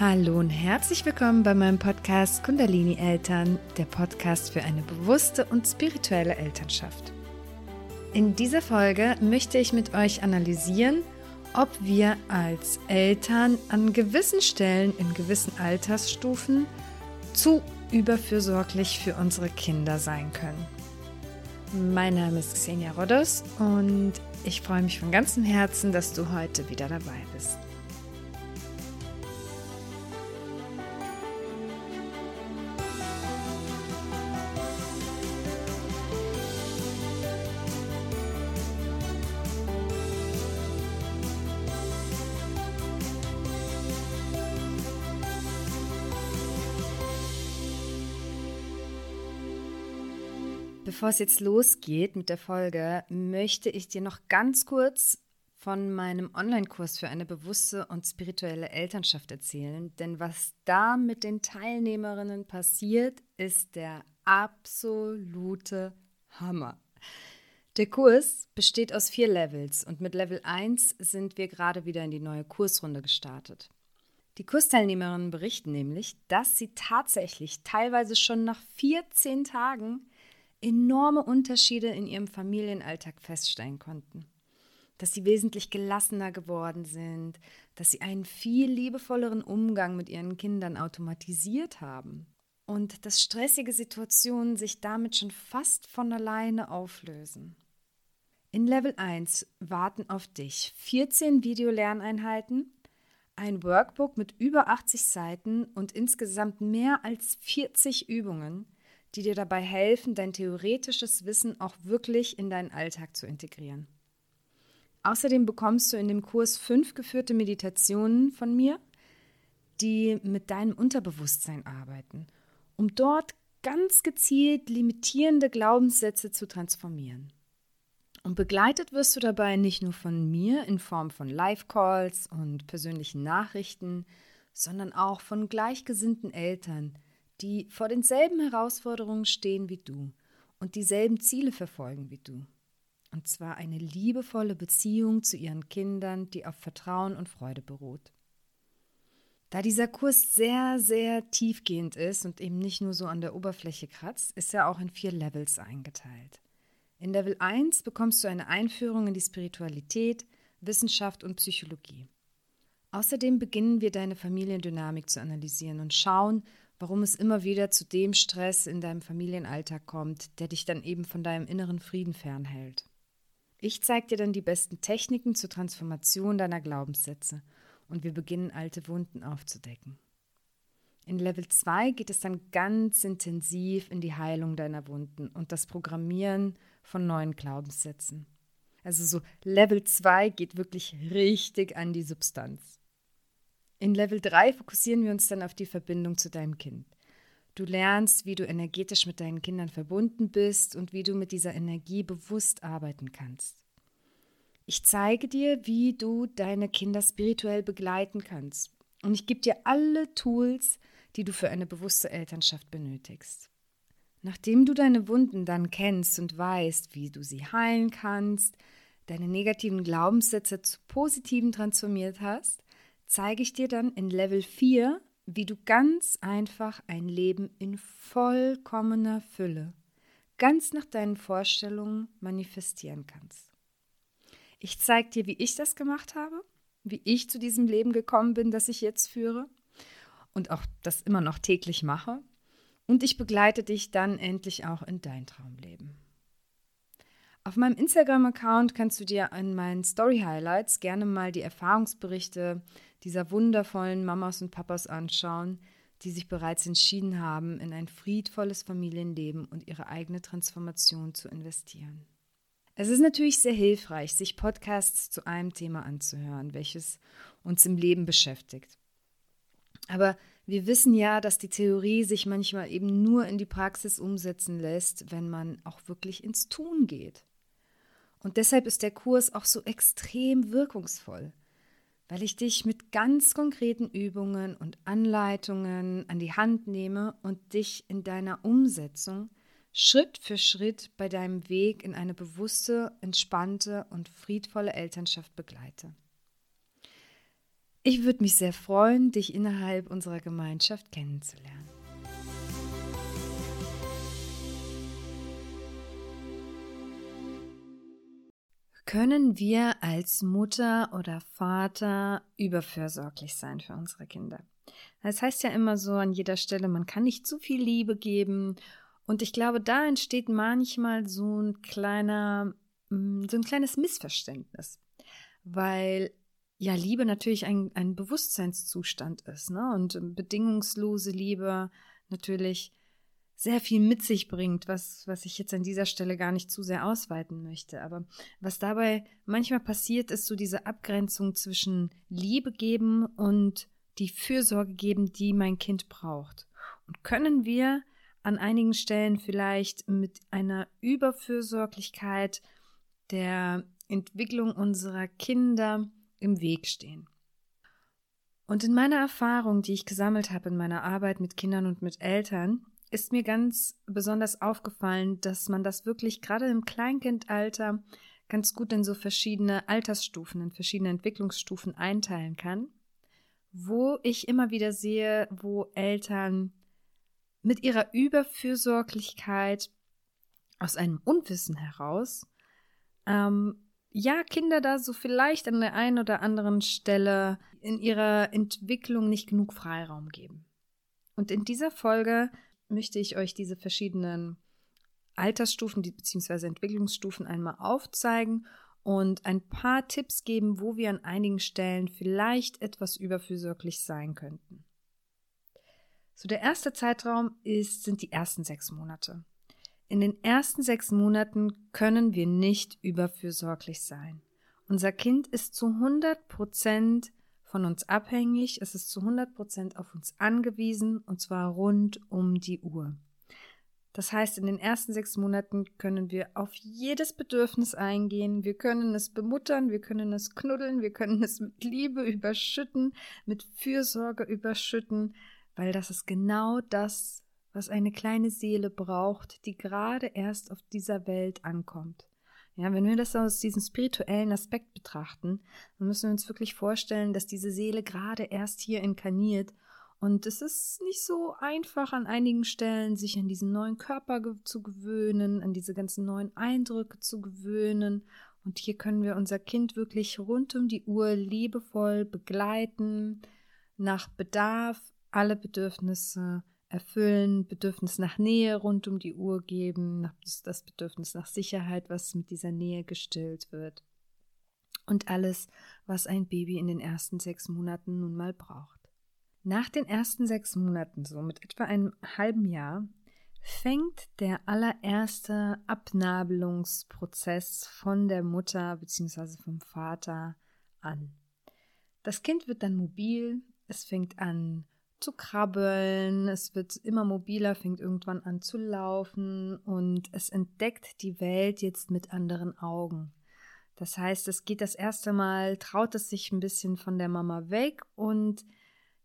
Hallo und herzlich willkommen bei meinem Podcast Kundalini Eltern, der Podcast für eine bewusste und spirituelle Elternschaft. In dieser Folge möchte ich mit euch analysieren, ob wir als Eltern an gewissen Stellen in gewissen Altersstufen zu überfürsorglich für unsere Kinder sein können. Mein Name ist Xenia Rodos und ich freue mich von ganzem Herzen, dass du heute wieder dabei bist. Bevor es jetzt losgeht mit der Folge, möchte ich dir noch ganz kurz von meinem Online-Kurs für eine bewusste und spirituelle Elternschaft erzählen. Denn was da mit den Teilnehmerinnen passiert, ist der absolute Hammer. Der Kurs besteht aus vier Levels und mit Level 1 sind wir gerade wieder in die neue Kursrunde gestartet. Die Kursteilnehmerinnen berichten nämlich, dass sie tatsächlich teilweise schon nach 14 Tagen enorme Unterschiede in ihrem Familienalltag feststellen konnten. Dass sie wesentlich gelassener geworden sind, dass sie einen viel liebevolleren Umgang mit ihren Kindern automatisiert haben und dass stressige Situationen sich damit schon fast von alleine auflösen. In Level 1 warten auf dich 14 Videolerneinheiten, ein Workbook mit über 80 Seiten und insgesamt mehr als 40 Übungen, die dir dabei helfen, dein theoretisches Wissen auch wirklich in deinen Alltag zu integrieren. Außerdem bekommst du in dem Kurs fünf geführte Meditationen von mir, die mit deinem Unterbewusstsein arbeiten, um dort ganz gezielt limitierende Glaubenssätze zu transformieren. Und begleitet wirst du dabei nicht nur von mir in Form von Live-Calls und persönlichen Nachrichten, sondern auch von gleichgesinnten Eltern, die vor denselben Herausforderungen stehen wie du und dieselben Ziele verfolgen wie du. Und zwar eine liebevolle Beziehung zu ihren Kindern, die auf Vertrauen und Freude beruht. Da dieser Kurs sehr, sehr tiefgehend ist und eben nicht nur so an der Oberfläche kratzt, ist er auch in vier Levels eingeteilt. In Level 1 bekommst du eine Einführung in die Spiritualität, Wissenschaft und Psychologie. Außerdem beginnen wir deine Familiendynamik zu analysieren und schauen, warum es immer wieder zu dem Stress in deinem Familienalltag kommt, der dich dann eben von deinem inneren Frieden fernhält. Ich zeige dir dann die besten Techniken zur Transformation deiner Glaubenssätze und wir beginnen alte Wunden aufzudecken. In Level 2 geht es dann ganz intensiv in die Heilung deiner Wunden und das Programmieren von neuen Glaubenssätzen. Also so Level 2 geht wirklich richtig an die Substanz. In Level 3 fokussieren wir uns dann auf die Verbindung zu deinem Kind. Du lernst, wie du energetisch mit deinen Kindern verbunden bist und wie du mit dieser Energie bewusst arbeiten kannst. Ich zeige dir, wie du deine Kinder spirituell begleiten kannst. Und ich gebe dir alle Tools, die du für eine bewusste Elternschaft benötigst. Nachdem du deine Wunden dann kennst und weißt, wie du sie heilen kannst, deine negativen Glaubenssätze zu positiven transformiert hast, zeige ich dir dann in Level 4, wie du ganz einfach ein Leben in vollkommener Fülle, ganz nach deinen Vorstellungen manifestieren kannst. Ich zeige dir, wie ich das gemacht habe, wie ich zu diesem Leben gekommen bin, das ich jetzt führe und auch das immer noch täglich mache. Und ich begleite dich dann endlich auch in dein Traumleben. Auf meinem Instagram-Account kannst du dir in meinen Story-Highlights gerne mal die Erfahrungsberichte dieser wundervollen Mamas und Papas anschauen, die sich bereits entschieden haben, in ein friedvolles Familienleben und ihre eigene Transformation zu investieren. Es ist natürlich sehr hilfreich, sich Podcasts zu einem Thema anzuhören, welches uns im Leben beschäftigt. Aber wir wissen ja, dass die Theorie sich manchmal eben nur in die Praxis umsetzen lässt, wenn man auch wirklich ins Tun geht. Und deshalb ist der Kurs auch so extrem wirkungsvoll weil ich dich mit ganz konkreten Übungen und Anleitungen an die Hand nehme und dich in deiner Umsetzung Schritt für Schritt bei deinem Weg in eine bewusste, entspannte und friedvolle Elternschaft begleite. Ich würde mich sehr freuen, dich innerhalb unserer Gemeinschaft kennenzulernen. Können wir als Mutter oder Vater überfürsorglich sein für unsere Kinder? Es heißt ja immer so an jeder Stelle, man kann nicht zu viel Liebe geben. Und ich glaube, da entsteht manchmal so ein kleiner, mm, so ein kleines Missverständnis. Weil ja Liebe natürlich ein, ein Bewusstseinszustand ist, ne? Und bedingungslose Liebe natürlich sehr viel mit sich bringt, was, was ich jetzt an dieser Stelle gar nicht zu sehr ausweiten möchte. Aber was dabei manchmal passiert, ist so diese Abgrenzung zwischen Liebe geben und die Fürsorge geben, die mein Kind braucht. Und können wir an einigen Stellen vielleicht mit einer Überfürsorglichkeit der Entwicklung unserer Kinder im Weg stehen. Und in meiner Erfahrung, die ich gesammelt habe in meiner Arbeit mit Kindern und mit Eltern, ist mir ganz besonders aufgefallen, dass man das wirklich gerade im Kleinkindalter ganz gut in so verschiedene Altersstufen, in verschiedene Entwicklungsstufen einteilen kann wo ich immer wieder sehe, wo Eltern mit ihrer Überfürsorglichkeit aus einem Unwissen heraus, ähm, ja, Kinder da so vielleicht an der einen oder anderen Stelle in ihrer Entwicklung nicht genug Freiraum geben. Und in dieser Folge möchte ich euch diese verschiedenen Altersstufen bzw. Entwicklungsstufen einmal aufzeigen und ein paar Tipps geben, wo wir an einigen Stellen vielleicht etwas überfürsorglich sein könnten. So, der erste Zeitraum ist, sind die ersten sechs Monate. In den ersten sechs Monaten können wir nicht überfürsorglich sein. Unser Kind ist zu 100 Prozent von uns abhängig, es ist zu 100 Prozent auf uns angewiesen und zwar rund um die Uhr. Das heißt, in den ersten sechs Monaten können wir auf jedes Bedürfnis eingehen. Wir können es bemuttern, wir können es knuddeln, wir können es mit Liebe überschütten, mit Fürsorge überschütten, weil das ist genau das, was eine kleine Seele braucht, die gerade erst auf dieser Welt ankommt. Ja, wenn wir das aus diesem spirituellen Aspekt betrachten, dann müssen wir uns wirklich vorstellen, dass diese Seele gerade erst hier inkarniert und es ist nicht so einfach an einigen Stellen, sich an diesen neuen Körper zu gewöhnen, an diese ganzen neuen Eindrücke zu gewöhnen. Und hier können wir unser Kind wirklich rund um die Uhr liebevoll begleiten, nach Bedarf alle Bedürfnisse erfüllen, Bedürfnis nach Nähe rund um die Uhr geben, das Bedürfnis nach Sicherheit, was mit dieser Nähe gestillt wird. Und alles, was ein Baby in den ersten sechs Monaten nun mal braucht. Nach den ersten sechs Monaten, so mit etwa einem halben Jahr, fängt der allererste Abnabelungsprozess von der Mutter bzw. vom Vater an. Das Kind wird dann mobil, es fängt an zu krabbeln, es wird immer mobiler, fängt irgendwann an zu laufen und es entdeckt die Welt jetzt mit anderen Augen. Das heißt, es geht das erste Mal, traut es sich ein bisschen von der Mama weg und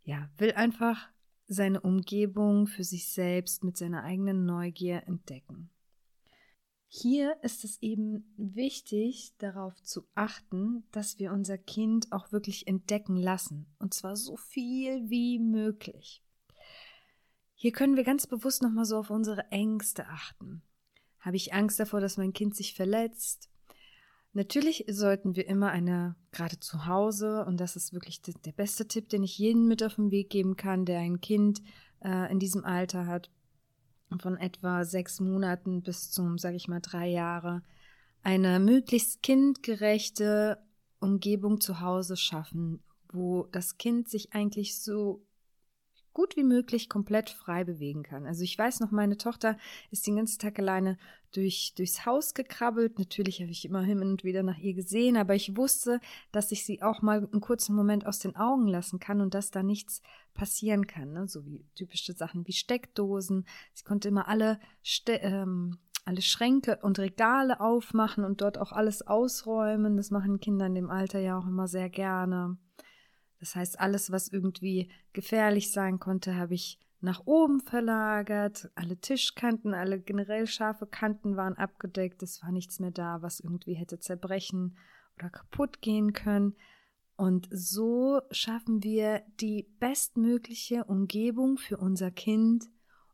ja, will einfach seine Umgebung für sich selbst mit seiner eigenen Neugier entdecken. Hier ist es eben wichtig, darauf zu achten, dass wir unser Kind auch wirklich entdecken lassen, und zwar so viel wie möglich. Hier können wir ganz bewusst nochmal so auf unsere Ängste achten. Habe ich Angst davor, dass mein Kind sich verletzt? Natürlich sollten wir immer eine, gerade zu Hause, und das ist wirklich der beste Tipp, den ich jedem mit auf den Weg geben kann, der ein Kind äh, in diesem Alter hat, von etwa sechs Monaten bis zum, sage ich mal, drei Jahre, eine möglichst kindgerechte Umgebung zu Hause schaffen, wo das Kind sich eigentlich so gut wie möglich komplett frei bewegen kann. Also ich weiß noch, meine Tochter ist den ganzen Tag alleine durch, durchs Haus gekrabbelt. Natürlich habe ich immer hin und wieder nach ihr gesehen, aber ich wusste, dass ich sie auch mal einen kurzen Moment aus den Augen lassen kann und dass da nichts passieren kann. Ne? So wie typische Sachen wie Steckdosen. Sie konnte immer alle, Ste ähm, alle Schränke und Regale aufmachen und dort auch alles ausräumen. Das machen Kinder in dem Alter ja auch immer sehr gerne. Das heißt, alles, was irgendwie gefährlich sein konnte, habe ich nach oben verlagert. Alle Tischkanten, alle generell scharfe Kanten waren abgedeckt. Es war nichts mehr da, was irgendwie hätte zerbrechen oder kaputt gehen können. Und so schaffen wir die bestmögliche Umgebung für unser Kind,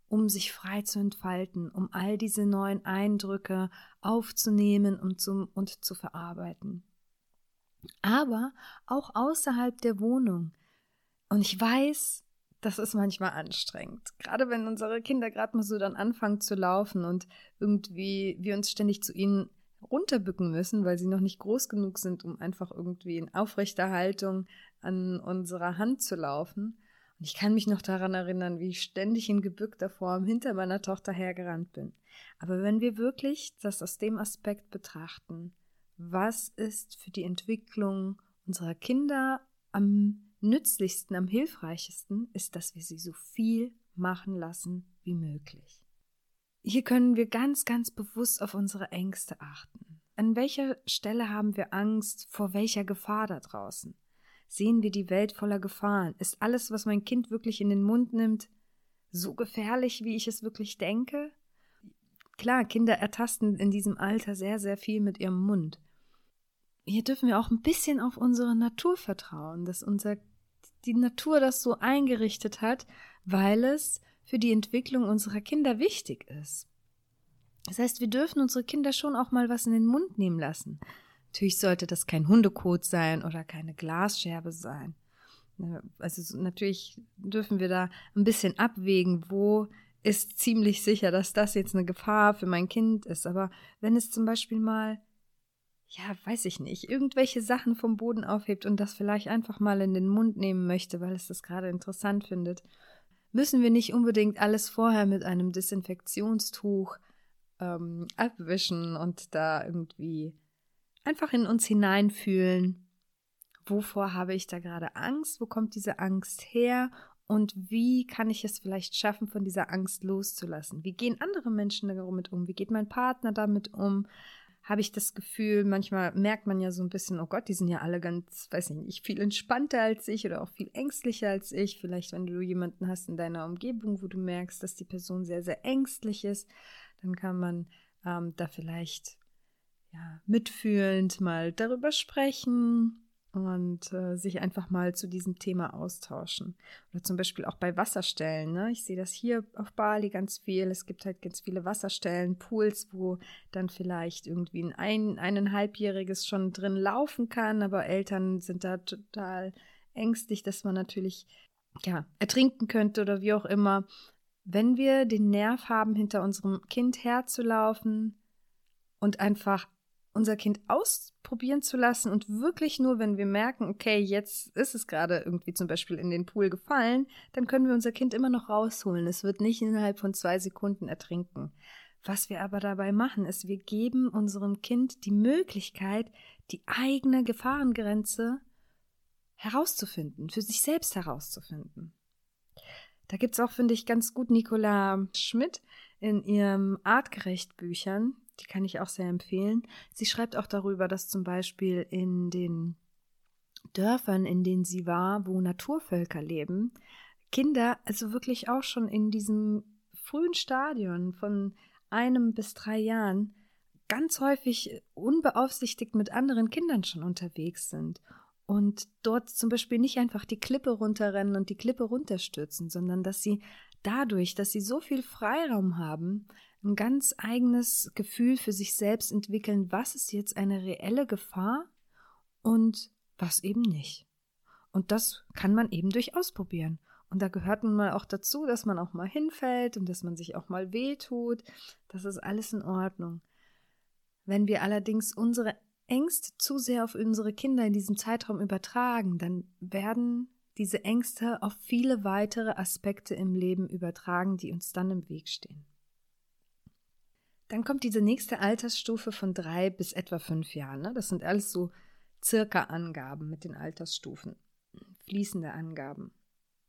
um sich frei zu entfalten, um all diese neuen Eindrücke aufzunehmen und, zum, und zu verarbeiten. Aber auch außerhalb der Wohnung. Und ich weiß, das ist manchmal anstrengend. Gerade wenn unsere Kinder gerade mal so dann anfangen zu laufen und irgendwie wir uns ständig zu ihnen runterbücken müssen, weil sie noch nicht groß genug sind, um einfach irgendwie in aufrechter Haltung an unserer Hand zu laufen. Und ich kann mich noch daran erinnern, wie ich ständig in gebückter Form hinter meiner Tochter hergerannt bin. Aber wenn wir wirklich das aus dem Aspekt betrachten, was ist für die Entwicklung unserer Kinder am nützlichsten, am hilfreichsten, ist, dass wir sie so viel machen lassen wie möglich. Hier können wir ganz, ganz bewusst auf unsere Ängste achten. An welcher Stelle haben wir Angst vor welcher Gefahr da draußen? Sehen wir die Welt voller Gefahren? Ist alles, was mein Kind wirklich in den Mund nimmt, so gefährlich, wie ich es wirklich denke? Klar, Kinder ertasten in diesem Alter sehr, sehr viel mit ihrem Mund. Hier dürfen wir auch ein bisschen auf unsere Natur vertrauen, dass unser, die Natur das so eingerichtet hat, weil es für die Entwicklung unserer Kinder wichtig ist. Das heißt, wir dürfen unsere Kinder schon auch mal was in den Mund nehmen lassen. Natürlich sollte das kein Hundekot sein oder keine Glasscherbe sein. Ne, also natürlich dürfen wir da ein bisschen abwägen, wo ist ziemlich sicher, dass das jetzt eine Gefahr für mein Kind ist. Aber wenn es zum Beispiel mal, ja, weiß ich nicht, irgendwelche Sachen vom Boden aufhebt und das vielleicht einfach mal in den Mund nehmen möchte, weil es das gerade interessant findet müssen wir nicht unbedingt alles vorher mit einem Desinfektionstuch ähm, abwischen und da irgendwie einfach in uns hineinfühlen. Wovor habe ich da gerade Angst? Wo kommt diese Angst her? Und wie kann ich es vielleicht schaffen, von dieser Angst loszulassen? Wie gehen andere Menschen damit um? Wie geht mein Partner damit um? Habe ich das Gefühl, manchmal merkt man ja so ein bisschen, oh Gott, die sind ja alle ganz, weiß ich nicht, viel entspannter als ich oder auch viel ängstlicher als ich. Vielleicht, wenn du jemanden hast in deiner Umgebung, wo du merkst, dass die Person sehr, sehr ängstlich ist, dann kann man ähm, da vielleicht ja, mitfühlend mal darüber sprechen und äh, sich einfach mal zu diesem Thema austauschen. Oder zum Beispiel auch bei Wasserstellen. Ne? Ich sehe das hier auf Bali ganz viel. Es gibt halt ganz viele Wasserstellen, Pools, wo dann vielleicht irgendwie ein, ein eineinhalbjähriges schon drin laufen kann, aber Eltern sind da total ängstlich, dass man natürlich ja ertrinken könnte oder wie auch immer. Wenn wir den Nerv haben, hinter unserem Kind herzulaufen und einfach unser Kind ausprobieren zu lassen und wirklich nur, wenn wir merken, okay, jetzt ist es gerade irgendwie zum Beispiel in den Pool gefallen, dann können wir unser Kind immer noch rausholen. Es wird nicht innerhalb von zwei Sekunden ertrinken. Was wir aber dabei machen, ist, wir geben unserem Kind die Möglichkeit, die eigene Gefahrengrenze herauszufinden, für sich selbst herauszufinden. Da gibt es auch, finde ich, ganz gut Nicola Schmidt in ihrem Artgerecht-Büchern, die kann ich auch sehr empfehlen. Sie schreibt auch darüber, dass zum Beispiel in den Dörfern, in denen sie war, wo Naturvölker leben, Kinder also wirklich auch schon in diesem frühen Stadion von einem bis drei Jahren ganz häufig unbeaufsichtigt mit anderen Kindern schon unterwegs sind und dort zum Beispiel nicht einfach die Klippe runterrennen und die Klippe runterstürzen, sondern dass sie dadurch, dass sie so viel Freiraum haben, ein ganz eigenes Gefühl für sich selbst entwickeln, was ist jetzt eine reelle Gefahr und was eben nicht. Und das kann man eben durchaus probieren. Und da gehört nun mal auch dazu, dass man auch mal hinfällt und dass man sich auch mal wehtut. Das ist alles in Ordnung. Wenn wir allerdings unsere Ängste zu sehr auf unsere Kinder in diesem Zeitraum übertragen, dann werden diese Ängste auf viele weitere Aspekte im Leben übertragen, die uns dann im Weg stehen. Dann kommt diese nächste Altersstufe von drei bis etwa fünf Jahren. Ne? Das sind alles so circa Angaben mit den Altersstufen, fließende Angaben.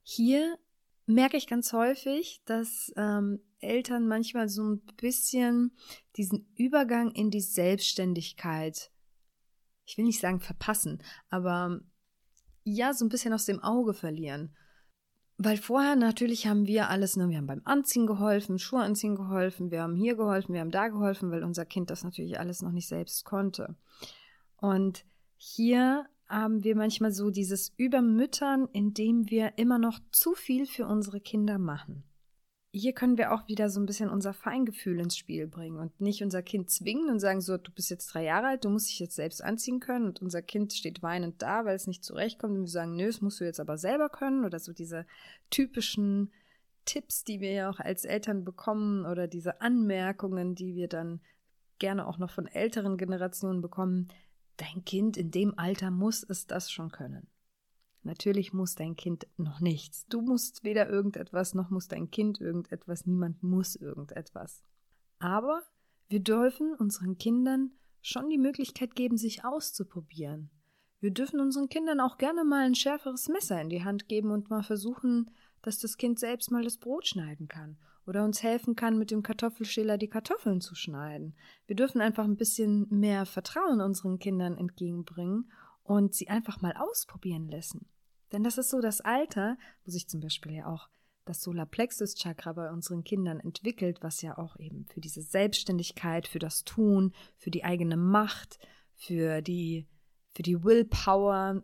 Hier merke ich ganz häufig, dass ähm, Eltern manchmal so ein bisschen diesen Übergang in die Selbstständigkeit, ich will nicht sagen verpassen, aber ja, so ein bisschen aus dem Auge verlieren. Weil vorher natürlich haben wir alles, ne, wir haben beim Anziehen geholfen, Schuhe anziehen geholfen, wir haben hier geholfen, wir haben da geholfen, weil unser Kind das natürlich alles noch nicht selbst konnte. Und hier haben wir manchmal so dieses Übermüttern, indem wir immer noch zu viel für unsere Kinder machen. Hier können wir auch wieder so ein bisschen unser Feingefühl ins Spiel bringen und nicht unser Kind zwingen und sagen so, du bist jetzt drei Jahre alt, du musst dich jetzt selbst anziehen können und unser Kind steht weinend da, weil es nicht zurechtkommt und wir sagen, nö, das musst du jetzt aber selber können oder so diese typischen Tipps, die wir ja auch als Eltern bekommen oder diese Anmerkungen, die wir dann gerne auch noch von älteren Generationen bekommen, dein Kind in dem Alter muss es das schon können. Natürlich muss dein Kind noch nichts. Du musst weder irgendetwas, noch muss dein Kind irgendetwas. Niemand muss irgendetwas. Aber wir dürfen unseren Kindern schon die Möglichkeit geben, sich auszuprobieren. Wir dürfen unseren Kindern auch gerne mal ein schärferes Messer in die Hand geben und mal versuchen, dass das Kind selbst mal das Brot schneiden kann oder uns helfen kann, mit dem Kartoffelschäler die Kartoffeln zu schneiden. Wir dürfen einfach ein bisschen mehr Vertrauen unseren Kindern entgegenbringen und sie einfach mal ausprobieren lassen. Denn das ist so das Alter, wo sich zum Beispiel ja auch das Solarplexus-Chakra bei unseren Kindern entwickelt, was ja auch eben für diese Selbstständigkeit, für das Tun, für die eigene Macht, für die, für die Willpower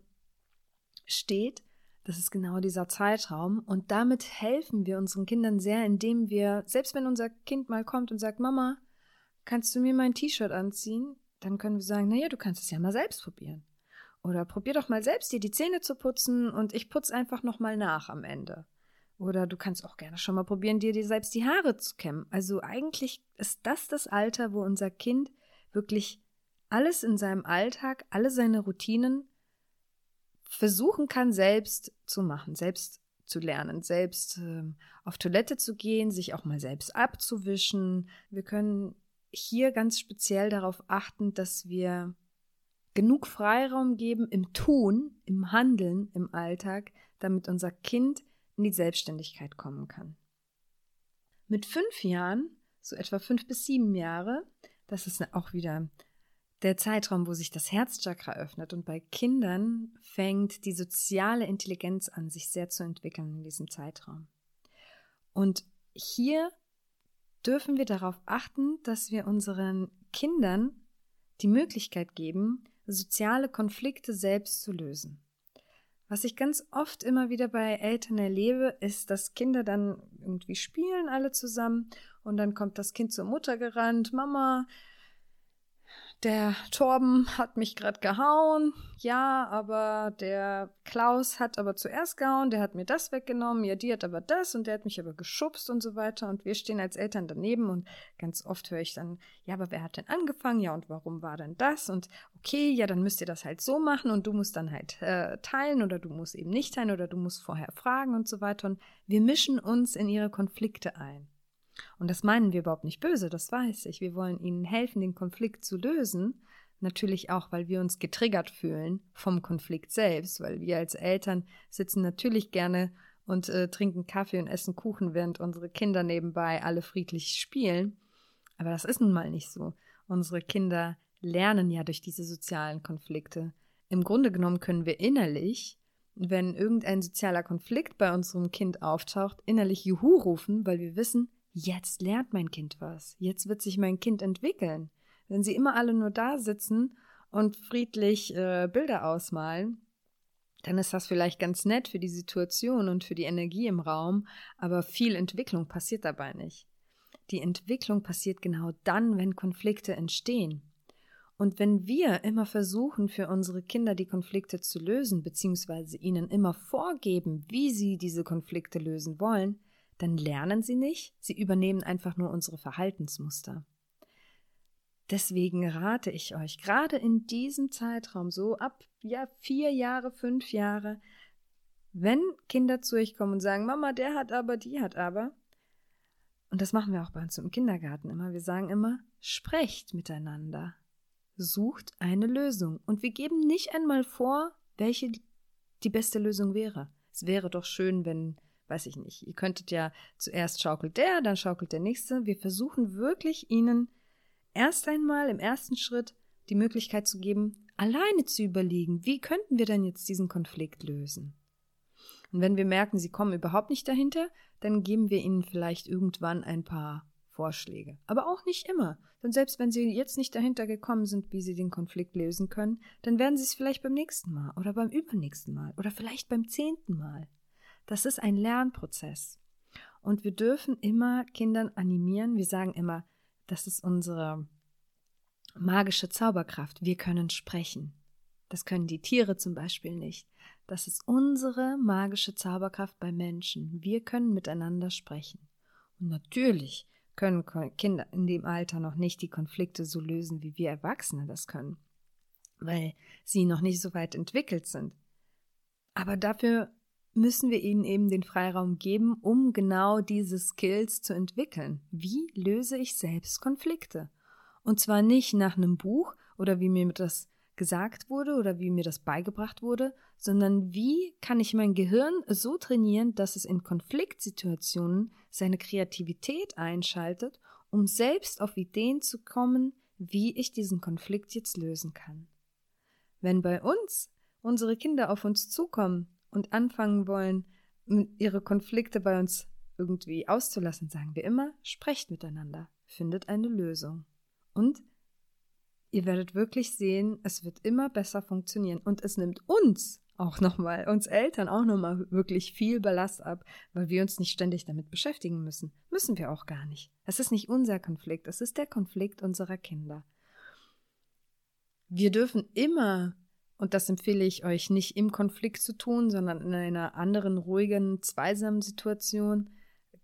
steht. Das ist genau dieser Zeitraum. Und damit helfen wir unseren Kindern sehr, indem wir, selbst wenn unser Kind mal kommt und sagt, Mama, kannst du mir mein T-Shirt anziehen? Dann können wir sagen, naja, du kannst es ja mal selbst probieren. Oder probier doch mal selbst, dir die Zähne zu putzen und ich putze einfach nochmal nach am Ende. Oder du kannst auch gerne schon mal probieren, dir, dir selbst die Haare zu kämmen. Also eigentlich ist das das Alter, wo unser Kind wirklich alles in seinem Alltag, alle seine Routinen versuchen kann, selbst zu machen, selbst zu lernen, selbst äh, auf Toilette zu gehen, sich auch mal selbst abzuwischen. Wir können hier ganz speziell darauf achten, dass wir genug Freiraum geben im Tun, im Handeln, im Alltag, damit unser Kind in die Selbstständigkeit kommen kann. Mit fünf Jahren, so etwa fünf bis sieben Jahre, das ist auch wieder der Zeitraum, wo sich das Herzchakra öffnet und bei Kindern fängt die soziale Intelligenz an, sich sehr zu entwickeln in diesem Zeitraum. Und hier dürfen wir darauf achten, dass wir unseren Kindern die Möglichkeit geben, soziale Konflikte selbst zu lösen. Was ich ganz oft immer wieder bei Eltern erlebe, ist, dass Kinder dann irgendwie spielen alle zusammen und dann kommt das Kind zur Mutter gerannt, Mama, der Torben hat mich gerade gehauen. Ja, aber der Klaus hat aber zuerst gehauen, der hat mir das weggenommen. Ja, die hat aber das und der hat mich aber geschubst und so weiter. Und wir stehen als Eltern daneben und ganz oft höre ich dann, ja, aber wer hat denn angefangen? Ja, und warum war denn das? Und okay, ja, dann müsst ihr das halt so machen und du musst dann halt äh, teilen oder du musst eben nicht teilen oder du musst vorher fragen und so weiter. Und wir mischen uns in ihre Konflikte ein. Und das meinen wir überhaupt nicht böse, das weiß ich. Wir wollen ihnen helfen, den Konflikt zu lösen. Natürlich auch, weil wir uns getriggert fühlen vom Konflikt selbst, weil wir als Eltern sitzen natürlich gerne und äh, trinken Kaffee und essen Kuchen, während unsere Kinder nebenbei alle friedlich spielen. Aber das ist nun mal nicht so. Unsere Kinder lernen ja durch diese sozialen Konflikte. Im Grunde genommen können wir innerlich, wenn irgendein sozialer Konflikt bei unserem Kind auftaucht, innerlich Juhu rufen, weil wir wissen, jetzt lernt mein Kind was, jetzt wird sich mein Kind entwickeln. Wenn sie immer alle nur da sitzen und friedlich äh, Bilder ausmalen, dann ist das vielleicht ganz nett für die Situation und für die Energie im Raum, aber viel Entwicklung passiert dabei nicht. Die Entwicklung passiert genau dann, wenn Konflikte entstehen. Und wenn wir immer versuchen, für unsere Kinder die Konflikte zu lösen, beziehungsweise ihnen immer vorgeben, wie sie diese Konflikte lösen wollen, dann lernen sie nicht, sie übernehmen einfach nur unsere Verhaltensmuster. Deswegen rate ich euch, gerade in diesem Zeitraum, so ab ja, vier Jahre, fünf Jahre, wenn Kinder zu euch kommen und sagen, Mama, der hat aber, die hat aber, und das machen wir auch bei uns im Kindergarten immer, wir sagen immer, sprecht miteinander, sucht eine Lösung. Und wir geben nicht einmal vor, welche die beste Lösung wäre. Es wäre doch schön, wenn weiß ich nicht, ihr könntet ja zuerst schaukelt der, dann schaukelt der nächste. Wir versuchen wirklich ihnen erst einmal im ersten Schritt die Möglichkeit zu geben, alleine zu überlegen, wie könnten wir denn jetzt diesen Konflikt lösen. Und wenn wir merken, sie kommen überhaupt nicht dahinter, dann geben wir ihnen vielleicht irgendwann ein paar Vorschläge. Aber auch nicht immer. Denn selbst wenn Sie jetzt nicht dahinter gekommen sind, wie Sie den Konflikt lösen können, dann werden Sie es vielleicht beim nächsten Mal oder beim übernächsten Mal oder vielleicht beim zehnten Mal. Das ist ein Lernprozess. Und wir dürfen immer Kindern animieren. Wir sagen immer, das ist unsere magische Zauberkraft. Wir können sprechen. Das können die Tiere zum Beispiel nicht. Das ist unsere magische Zauberkraft bei Menschen. Wir können miteinander sprechen. Und natürlich können Kinder in dem Alter noch nicht die Konflikte so lösen, wie wir Erwachsene das können, weil sie noch nicht so weit entwickelt sind. Aber dafür müssen wir ihnen eben den Freiraum geben, um genau diese Skills zu entwickeln. Wie löse ich selbst Konflikte? Und zwar nicht nach einem Buch oder wie mir das gesagt wurde oder wie mir das beigebracht wurde, sondern wie kann ich mein Gehirn so trainieren, dass es in Konfliktsituationen seine Kreativität einschaltet, um selbst auf Ideen zu kommen, wie ich diesen Konflikt jetzt lösen kann. Wenn bei uns unsere Kinder auf uns zukommen und anfangen wollen, ihre Konflikte bei uns irgendwie auszulassen, sagen wir immer, sprecht miteinander, findet eine Lösung. Und ihr werdet wirklich sehen, es wird immer besser funktionieren. Und es nimmt uns auch nochmal, uns Eltern auch nochmal wirklich viel Ballast ab, weil wir uns nicht ständig damit beschäftigen müssen. Müssen wir auch gar nicht. Es ist nicht unser Konflikt, es ist der Konflikt unserer Kinder. Wir dürfen immer, und das empfehle ich euch nicht im Konflikt zu tun, sondern in einer anderen, ruhigen, zweisamen Situation,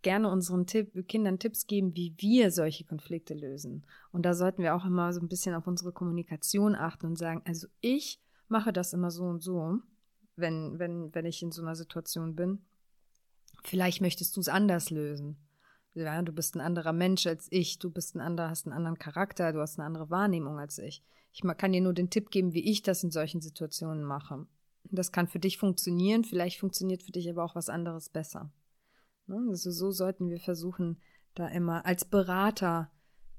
gerne unseren Tipp, Kindern Tipps geben, wie wir solche Konflikte lösen. Und da sollten wir auch immer so ein bisschen auf unsere Kommunikation achten und sagen, also ich mache das immer so und so, wenn, wenn, wenn ich in so einer Situation bin. Vielleicht möchtest du es anders lösen. Ja, du bist ein anderer Mensch als ich, du bist ein anderer, hast einen anderen Charakter, du hast eine andere Wahrnehmung als ich. Ich kann dir nur den Tipp geben, wie ich das in solchen Situationen mache. Das kann für dich funktionieren, vielleicht funktioniert für dich aber auch was anderes besser. Ne? Also so sollten wir versuchen, da immer als Berater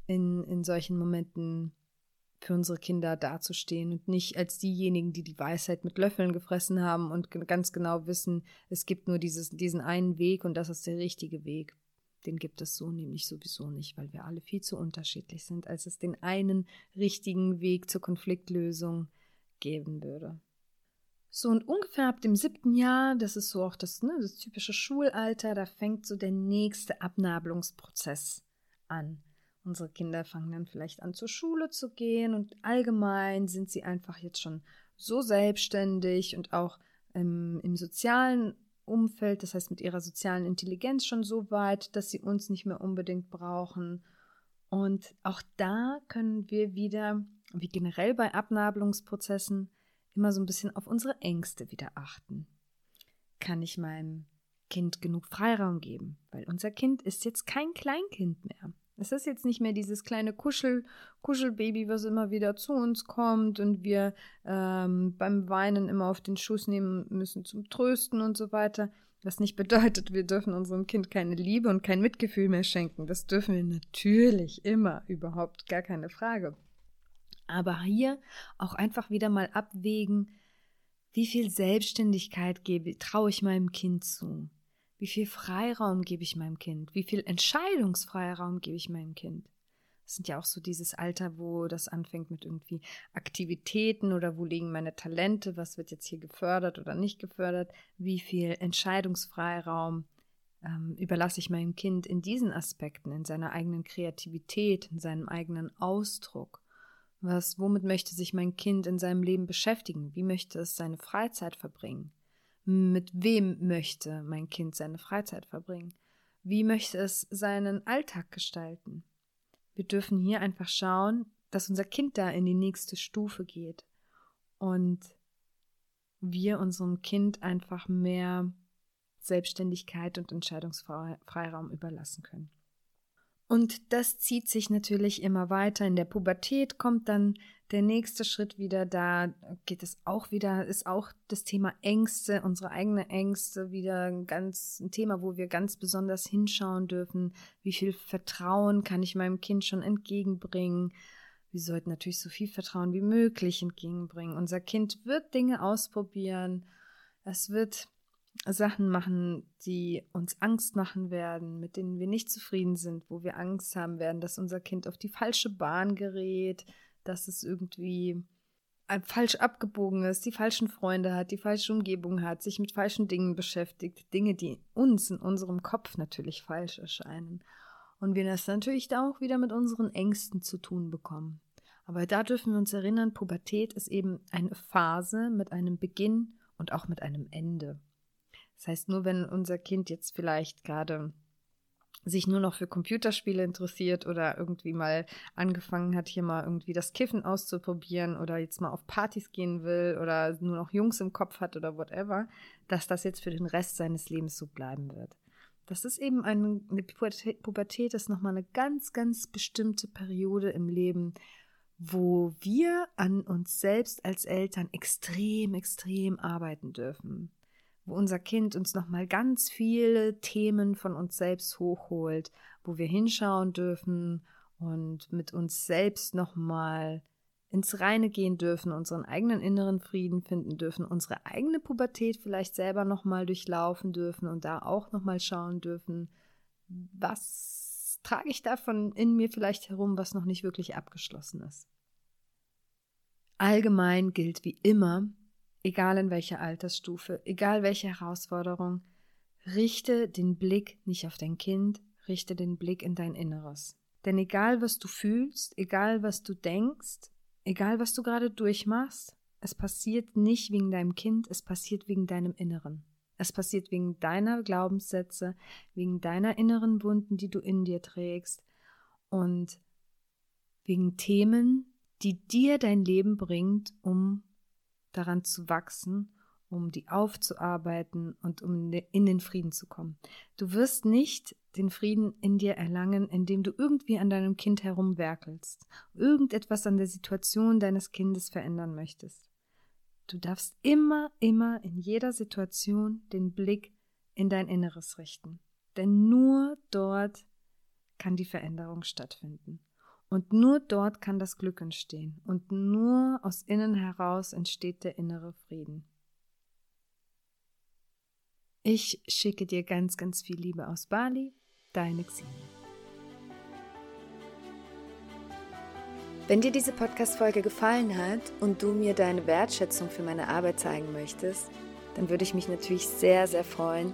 in, in solchen Momenten für unsere Kinder dazustehen und nicht als diejenigen, die die Weisheit mit Löffeln gefressen haben und ganz genau wissen, es gibt nur dieses, diesen einen Weg und das ist der richtige Weg. Den gibt es so nämlich sowieso nicht, weil wir alle viel zu unterschiedlich sind, als es den einen richtigen Weg zur Konfliktlösung geben würde. So, und ungefähr ab dem siebten Jahr, das ist so auch das, ne, das typische Schulalter, da fängt so der nächste Abnabelungsprozess an. Unsere Kinder fangen dann vielleicht an, zur Schule zu gehen und allgemein sind sie einfach jetzt schon so selbstständig und auch ähm, im sozialen Umfeld, das heißt mit ihrer sozialen Intelligenz schon so weit, dass sie uns nicht mehr unbedingt brauchen. Und auch da können wir wieder, wie generell bei Abnabelungsprozessen, immer so ein bisschen auf unsere Ängste wieder achten. Kann ich meinem Kind genug Freiraum geben? Weil unser Kind ist jetzt kein Kleinkind mehr. Es ist jetzt nicht mehr dieses kleine Kuschel, Kuschelbaby, was immer wieder zu uns kommt und wir ähm, beim Weinen immer auf den Schuss nehmen müssen zum Trösten und so weiter. Was nicht bedeutet, wir dürfen unserem Kind keine Liebe und kein Mitgefühl mehr schenken. Das dürfen wir natürlich immer, überhaupt gar keine Frage. Aber hier auch einfach wieder mal abwägen, wie viel Selbstständigkeit gebe, traue ich meinem Kind zu? Wie viel Freiraum gebe ich meinem Kind? Wie viel Entscheidungsfreiraum gebe ich meinem Kind? Das sind ja auch so dieses Alter, wo das anfängt mit irgendwie Aktivitäten oder wo liegen meine Talente, was wird jetzt hier gefördert oder nicht gefördert, wie viel Entscheidungsfreiraum ähm, überlasse ich meinem Kind in diesen Aspekten, in seiner eigenen Kreativität, in seinem eigenen Ausdruck. Was, womit möchte sich mein Kind in seinem Leben beschäftigen? Wie möchte es seine Freizeit verbringen? Mit wem möchte mein Kind seine Freizeit verbringen? Wie möchte es seinen Alltag gestalten? Wir dürfen hier einfach schauen, dass unser Kind da in die nächste Stufe geht und wir unserem Kind einfach mehr Selbstständigkeit und Entscheidungsfreiraum überlassen können. Und das zieht sich natürlich immer weiter. In der Pubertät kommt dann der nächste Schritt wieder. Da geht es auch wieder, ist auch das Thema Ängste, unsere eigene Ängste wieder ein ganz ein Thema, wo wir ganz besonders hinschauen dürfen. Wie viel Vertrauen kann ich meinem Kind schon entgegenbringen? Wir sollten natürlich so viel Vertrauen wie möglich entgegenbringen. Unser Kind wird Dinge ausprobieren. Es wird Sachen machen, die uns Angst machen werden, mit denen wir nicht zufrieden sind, wo wir Angst haben werden, dass unser Kind auf die falsche Bahn gerät, dass es irgendwie falsch abgebogen ist, die falschen Freunde hat, die falsche Umgebung hat, sich mit falschen Dingen beschäftigt, Dinge, die uns in unserem Kopf natürlich falsch erscheinen. Und wir das natürlich da auch wieder mit unseren Ängsten zu tun bekommen. Aber da dürfen wir uns erinnern, Pubertät ist eben eine Phase mit einem Beginn und auch mit einem Ende. Das heißt, nur wenn unser Kind jetzt vielleicht gerade sich nur noch für Computerspiele interessiert oder irgendwie mal angefangen hat, hier mal irgendwie das Kiffen auszuprobieren oder jetzt mal auf Partys gehen will oder nur noch Jungs im Kopf hat oder whatever, dass das jetzt für den Rest seines Lebens so bleiben wird. Das ist eben eine, eine Pubertät, ist nochmal eine ganz, ganz bestimmte Periode im Leben, wo wir an uns selbst als Eltern extrem, extrem arbeiten dürfen wo unser Kind uns nochmal ganz viele Themen von uns selbst hochholt, wo wir hinschauen dürfen und mit uns selbst nochmal ins Reine gehen dürfen, unseren eigenen inneren Frieden finden dürfen, unsere eigene Pubertät vielleicht selber nochmal durchlaufen dürfen und da auch nochmal schauen dürfen, was trage ich davon in mir vielleicht herum, was noch nicht wirklich abgeschlossen ist. Allgemein gilt wie immer, egal in welcher Altersstufe, egal welche Herausforderung, richte den Blick nicht auf dein Kind, richte den Blick in dein Inneres. Denn egal was du fühlst, egal was du denkst, egal was du gerade durchmachst, es passiert nicht wegen deinem Kind, es passiert wegen deinem Inneren. Es passiert wegen deiner Glaubenssätze, wegen deiner inneren Wunden, die du in dir trägst und wegen Themen, die dir dein Leben bringt, um daran zu wachsen, um die aufzuarbeiten und um in den Frieden zu kommen. Du wirst nicht den Frieden in dir erlangen, indem du irgendwie an deinem Kind herumwerkelst, irgendetwas an der Situation deines Kindes verändern möchtest. Du darfst immer, immer in jeder Situation den Blick in dein Inneres richten. Denn nur dort kann die Veränderung stattfinden. Und nur dort kann das Glück entstehen. Und nur aus innen heraus entsteht der innere Frieden. Ich schicke dir ganz, ganz viel Liebe aus Bali, deine Xenia. Wenn dir diese Podcast-Folge gefallen hat und du mir deine Wertschätzung für meine Arbeit zeigen möchtest, dann würde ich mich natürlich sehr, sehr freuen,